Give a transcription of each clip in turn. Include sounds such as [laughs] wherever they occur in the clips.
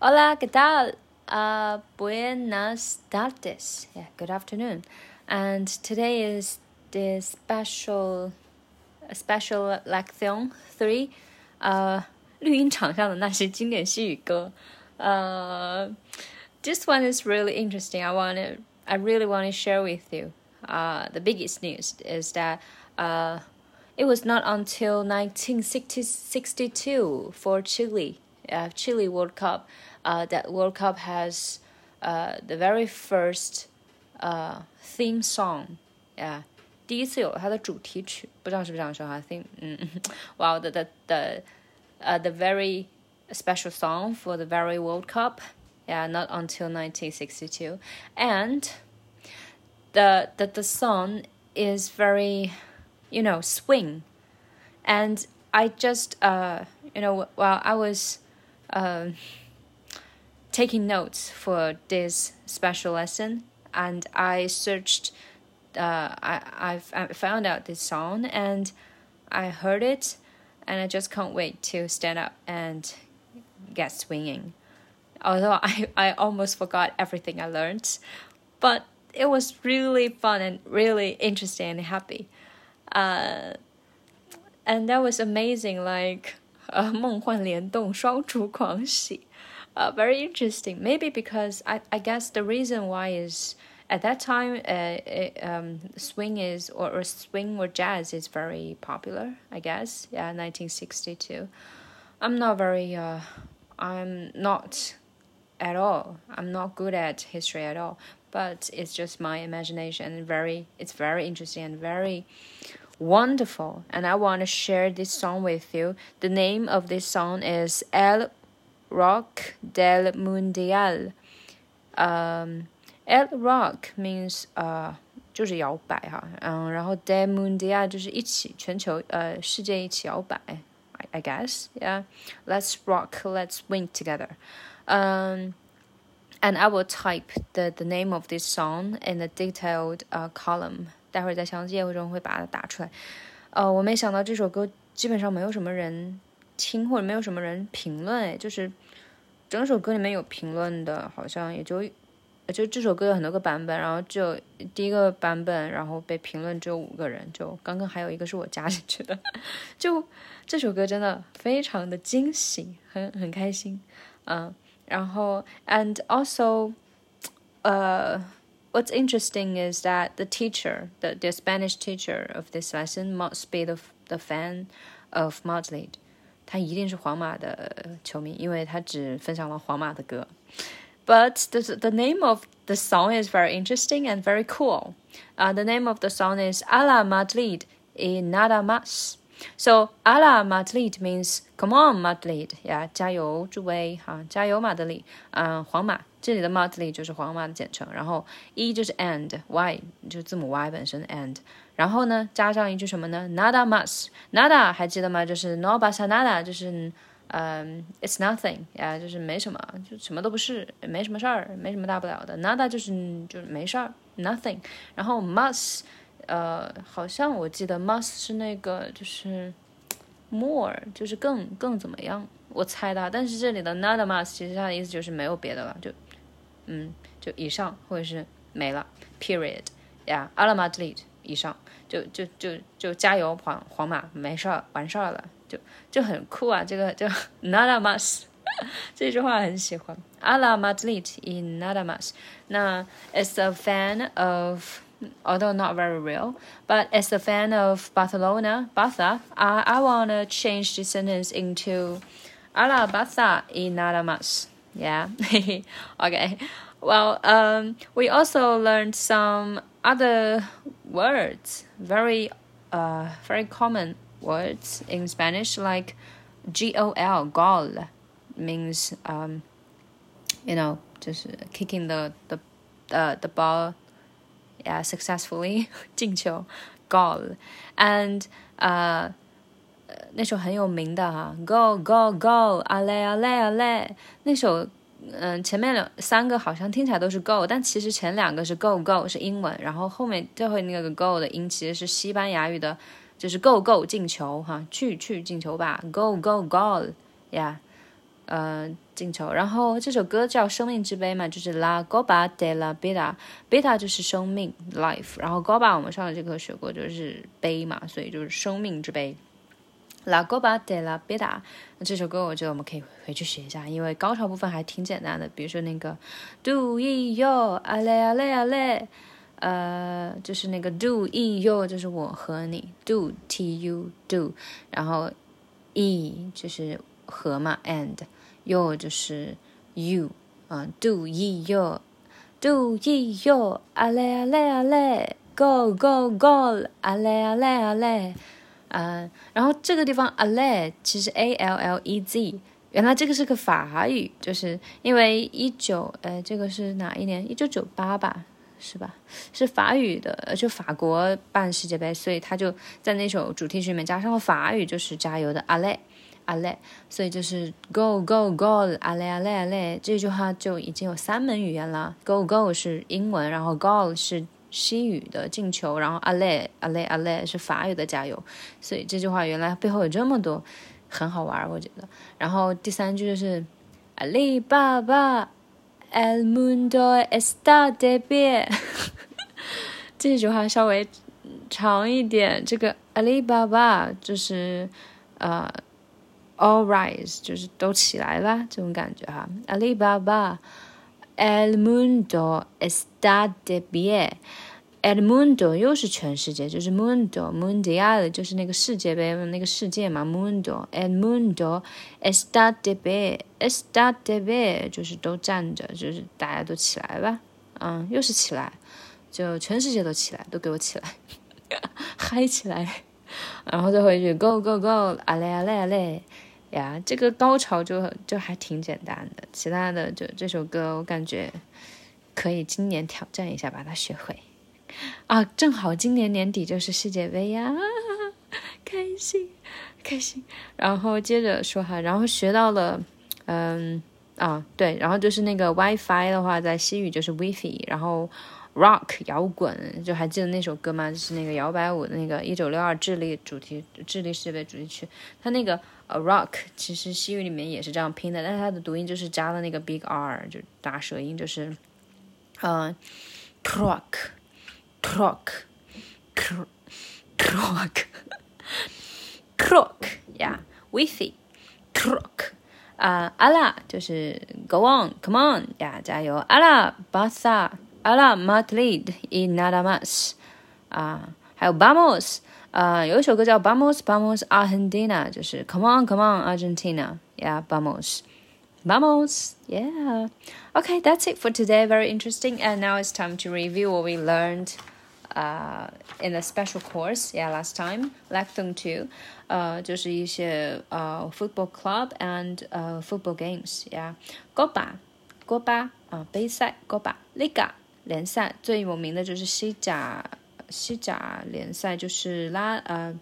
Hola, ¿qué tal? Uh, buenas tardes. Yeah, good afternoon. And today is the special, special lección three. Uh, 绿茵场上的那些经典西语歌. Uh, this one is really interesting. I want to, I really want to share with you. Uh, the biggest news is that uh, it was not until 1962 for Chile, uh, Chile World Cup, uh, that World Cup has uh, the very first uh, theme song. Yeah. 第一次有它的主题曲，不知道是不是这样说哈？Theme，嗯，Wow, [laughs] the the the uh, the very special song for the very World Cup. Yeah, not until 1962, and the the the song is very, you know, swing, and I just uh you know while I was um taking notes for this special lesson, and I searched. Uh, I I found out this song and I heard it, and I just can't wait to stand up and get swinging. Although [laughs] I I almost forgot everything I learned, but it was really fun and really interesting and happy. Uh, and that was amazing, like 呃，梦幻联动，双烛狂喜。uh, very interesting. Maybe because I, I guess the reason why is at that time, uh, it, um, swing is or, or swing or jazz is very popular. I guess yeah, 1962. I'm not very. Uh, I'm not at all. I'm not good at history at all. But it's just my imagination. Very, it's very interesting and very wonderful. And I want to share this song with you. The name of this song is El Rock del Mundial. Um, El Rock means 呃、uh, 就是摇摆哈，嗯，然后 del Mundial 就是一起全球呃世界一起摇摆，I I guess yeah. Let's rock, let's swing together. Um, and I will type the the name of this song in the detailed uh column. 待会儿在详细页会中会把它打出来。呃，我没想到这首歌基本上没有什么人听或者没有什么人评论，哎，就是整首歌里面有评论的，好像也就就这首歌有很多个版本，然后只有第一个版本，然后被评论只有五个人，就刚刚还有一个是我加进去的，[laughs] 就这首歌真的非常的惊喜，很很开心，嗯，然后 and also，呃 ，what's interesting is that the teacher, the the Spanish teacher of this lesson must be the the fan of Madrid. 他一定是皇马的球迷，因为他只分享了皇马的歌。But the the name of the song is very interesting and very cool. Uh, the name of the song is "A la Madrid y nada más." So "A la Madrid" means "Come on, Madrid!" 呀，加油，诸位哈，加油，马德里。嗯，皇马，这里的 Madrid 就是皇马的简称，然后 E 就是 and，Y 就是字母 Y 本身 and。然后呢，加上一句什么呢？Nada mas，nada 还记得吗？就是 no pasa nada，就是嗯，it's nothing 呀，就是没什么，就什么都不是，没什么事儿，没什么大不了的。Nada 就是就是没事儿，nothing。然后 mas，呃，好像我记得 mas 是那个就是 more，就是更更怎么样？我猜的。但是这里的 nada mas 其实它的意思就是没有别的了，就嗯，就以上或者是没了，period 呀，alla Madrid。以上，就就就就加油皇皇马，没事儿，完事儿了，就就很酷啊！这个就 [laughs] nada más，[laughs] 这句话很喜欢。a la Madrid in nada más。那 as a fan of although not very real, but as a fan of Barcelona, Barca, I, I want to change the sentence into a la Barca y nada más. Yeah. [laughs] okay. Well, um, we also learned some other words, very, uh, very common words in Spanish, like G-O-L, gol, means, um, you know, just kicking the the the, the ball, yeah, successfully [laughs] 进球，goal, and uh. 那首很有名的哈，Go Go Go，阿嘞阿嘞阿嘞，那首嗯，前面两三个好像听起来都是 go，但其实前两个是 go go 是英文，然后后面最后那个 go 的音其实是西班牙语的，就是 go go 进球哈，去去进球吧，go go goal，yeah，呃，进球。然后这首歌叫《生命之杯》嘛，就是 La Copa de la Vida，Vida 就是生命 life，然后 Goba 我们上了这课学过，就是杯嘛，所以就是生命之杯。La Copa de la Vida，那这首歌我觉得我们可以回去学一下，因为高潮部分还挺简单的，比如说那个 Do e yo ale ale ale，呃，就是那个 Do e yo 就是我和你，Do t u do，然后 e 就是和嘛，and your 就是 you，啊，Do ye yo，Do e yo ale ale ale，Go go go，ale ale ale。嗯，然后这个地方 ale 其实 a l l e z，原来这个是个法语，就是因为一九呃，这个是哪一年？一九九八吧，是吧？是法语的，就法国办世界杯，所以他就在那首主题曲里面加上了法语，就是加油的 ale ale，所以就是 go go go ale ale ale 这句话就已经有三门语言了，go go 是英文，然后 go 是。西语的进球，然后阿累阿累阿累是法语的加油，所以这句话原来背后有这么多，很好玩，我觉得。然后第三句就是阿里巴巴，el mundo está de pie，[laughs] 这句话稍微长一点。这个阿里巴巴就是呃，all rise，就是都起来吧这种感觉哈。阿里巴巴。El mundo está de pie. El mundo 又是全世界，就是 mundo mundial 就是那个世界杯那个世界嘛。mundo el mundo está de pie está de pie 就是都站着，就是大家都起来吧。嗯，又是起来，就全世界都起来，都给我起来，[laughs] 嗨起来。[laughs] 然后再回去 go go go 啊嘞啊嘞啊嘞。呀，这个高潮就就还挺简单的，其他的就这首歌我感觉可以今年挑战一下把它学会啊！正好今年年底就是世界杯呀，[laughs] 开心开心。然后接着说哈，然后学到了，嗯啊对，然后就是那个 WiFi 的话，在西语就是 WiFi，然后 Rock 摇滚，就还记得那首歌吗？就是那个摇摆舞的那个一九六二智利主题智利世界杯主题曲，它那个。A rock 其实西语里面也是这样拼的，但是它的读音就是加了那个 big r，就大舌音，就是嗯，crock，crock，crock，crock，yeah，withy，crock，啊，阿拉就是 go on，come on，呀，加油，阿拉巴萨，阿拉 Madrid，y nada más，啊，还有 vamos。啊，有一首歌叫《Vamos Vamos Argentina》，就是 Come on Come on Argentina，Yeah Vamos Vamos Yeah Okay that's it for today very interesting and now it's time to review what we learned uh, in the special course yeah last time Lecton 2呃就是一些呃 football club and 呃 football games yeah Copa Copa 啊杯赛 Copa Liga 联赛最有名的就是西甲。 西甲联赛就是拉呃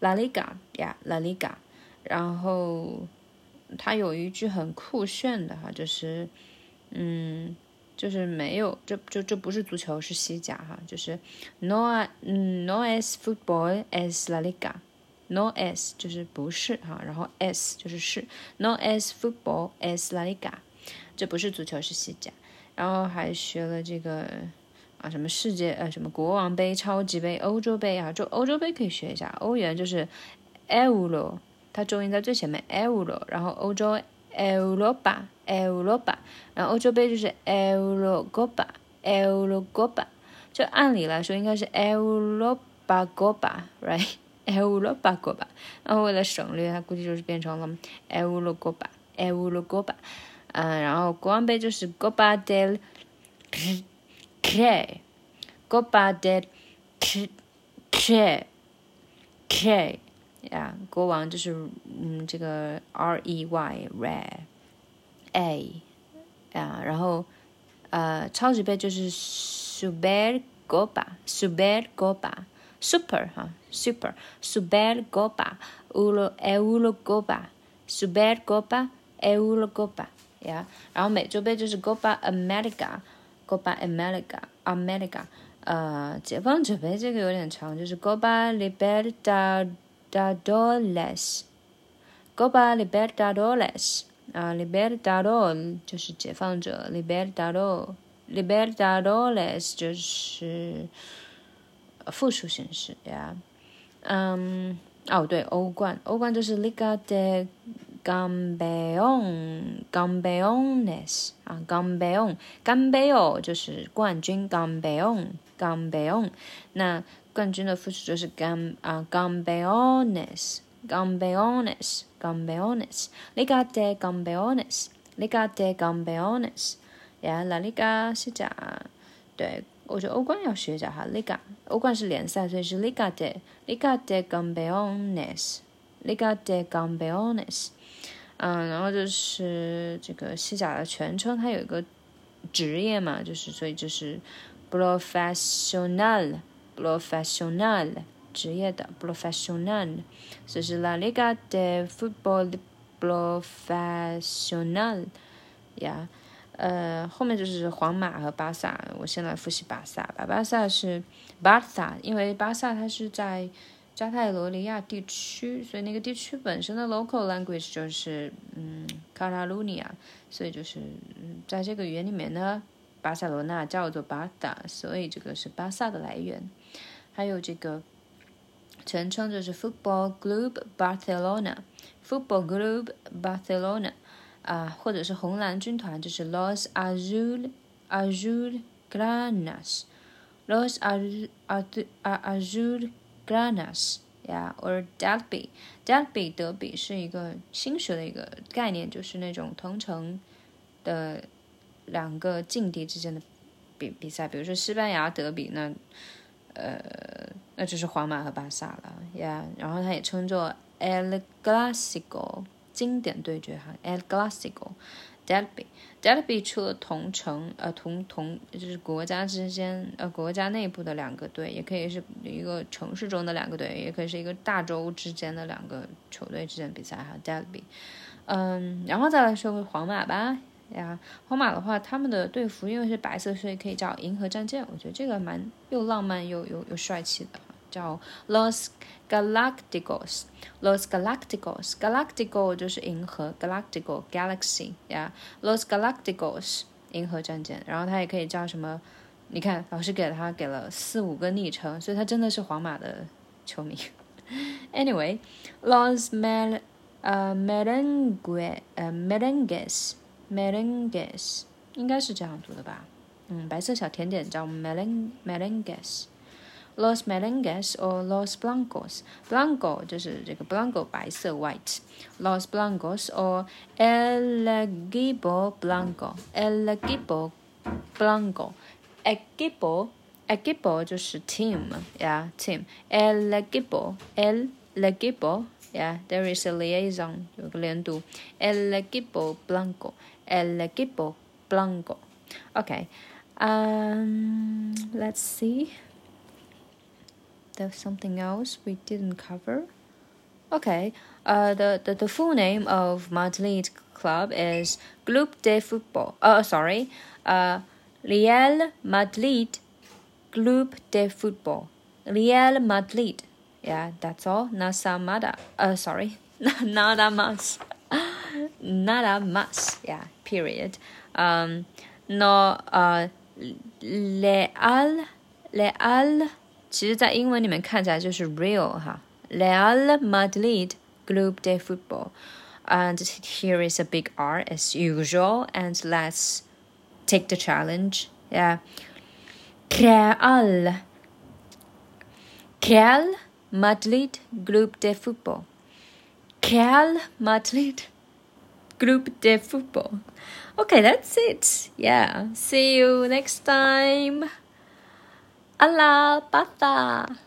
拉里嘎呀拉里嘎，然后它有一句很酷炫的哈，就是嗯就是没有这这这不是足球是西甲哈，就是 no 嗯 no as football as la liga，no as 就是不是哈，然后 s 就是是。No as football as la liga，这不是足球是西甲，然后还学了这个。啊，什么世界呃，什么国王杯、超级杯、欧洲杯啊？就欧洲杯可以学一下。欧元就是 Euro，它重音在最前面 Euro，然后欧洲 Europa，Europa，然后欧洲杯就是 Eurocopa，Eurocopa。就按理来说应该是 Europacopa，right？Europacopa。然后为了省略，它估计就是变成了 Eurocopa，Eurocopa。嗯，然后国王杯就是 Copa del。K, Copa del K, K, K，呀，国王就是嗯这个 R E Y rare A，啊，然后呃超级杯就是 Super Copa, Super Copa, Super 哈 Super Super Copa, Euro Euro Copa, Super Copa, Euro Copa，呀，然后美洲杯就是 Copa America。 Copa America，America，呃，解放者杯这个有点长，就是 Copa Libertadores，Copa Libertadores，啊，libertador 就是解放者，libertador，libertadores 就是复数形式呀。嗯，哦对，欧冠，欧冠就是 Liga de Campeón，Campeones 啊，Campeón，Campeón 就是冠军，Campeón，Campeón，那冠军的复数就是 Cam 啊，Campeones。Campeones, campeones, Liga de Campeones, Liga de Campeones，呀，La Liga 西甲，对，我觉得欧冠要学一下哈，Liga，欧冠是联赛，所以是 Liga de Liga de Campeones，Liga de Campeones，嗯，然后就是这个西甲的全称，它有一个职业嘛，就是所以就是 professional，professional。职业的 professional，这是 La Liga de Football Profesional，呀，呃，后面就是皇马和巴萨。我先来复习巴萨吧。巴萨是巴萨，因为巴萨它是在加泰罗尼亚地区，所以那个地区本身的 local language 就是嗯卡塔卢尼亚，所以就是在这个语言里面呢，巴塞罗那叫做巴萨，所以这个是巴萨的来源。还有这个。全称就是 Football Club Barcelona，Football Club Barcelona，啊，或者是红蓝军团，就是 Los Azul Azulgranas，Los Azul Azulgranas，呀，or Derby，Derby 德比是一个新学的一个概念，就是那种同城的两个劲敌之间的比比赛，比如说西班牙德比，那呃。那就是皇马和巴萨了呀，然后它也称作 El Clásico 经典对决哈，El Clásico Derby Derby 除了同城呃同同就是国家之间呃国家内部的两个队，也可以是一个城市中的两个队，也可以是一个大洲之间的两个球队之间比赛哈，Derby，嗯，然后再来说回皇马吧。呀，皇马的话，他们的队服因为是白色，所以可以叫银河战舰。我觉得这个蛮又浪漫又又又帅气的，叫 Los Galacticos，Los Galacticos，Galactico 就是银河，Galactico Galaxy 呀，Los Galacticos 银河战舰。然后它也可以叫什么？你看，老师给了他给了四五个昵称，所以他真的是皇马的球迷。Anyway，Los Mel 呃 Merengue 呃 Merengues。Merengues 应该是这样读的吧？嗯，白色小甜点叫 Meren Merengues。Los Merengues or Los Blancos，Blanco 就是这个 Blanco 白色 white。Los Blancos or El Equipo Blanco，El Equipo Blanco，Equipo Equipo 就是 team 呀，team，El Equipo，El Equipo。Yeah, there is a liaison. 有个连读，el equipo blanco, el equipo blanco. Okay, um, let's see. There's something else we didn't cover. Okay, uh, the, the, the full name of Madrid club is Club de Football. Oh, sorry, uh, Real Madrid Club de Football. Real Madrid yeah, that's all. Nasamada. Uh, sorry. [laughs] Nada más. [laughs] Nada más. Yeah, period. Um, no, uh, leal, leal，其实在英文里面看起来就是 real 哈。Real Madrid Club de Football. And here is a big R as usual. And let's take the challenge. Yeah. Real. Real Madrid Group de Football. Real Madrid Group de Football. Okay, that's it. Yeah. See you next time. 阿拉巴达。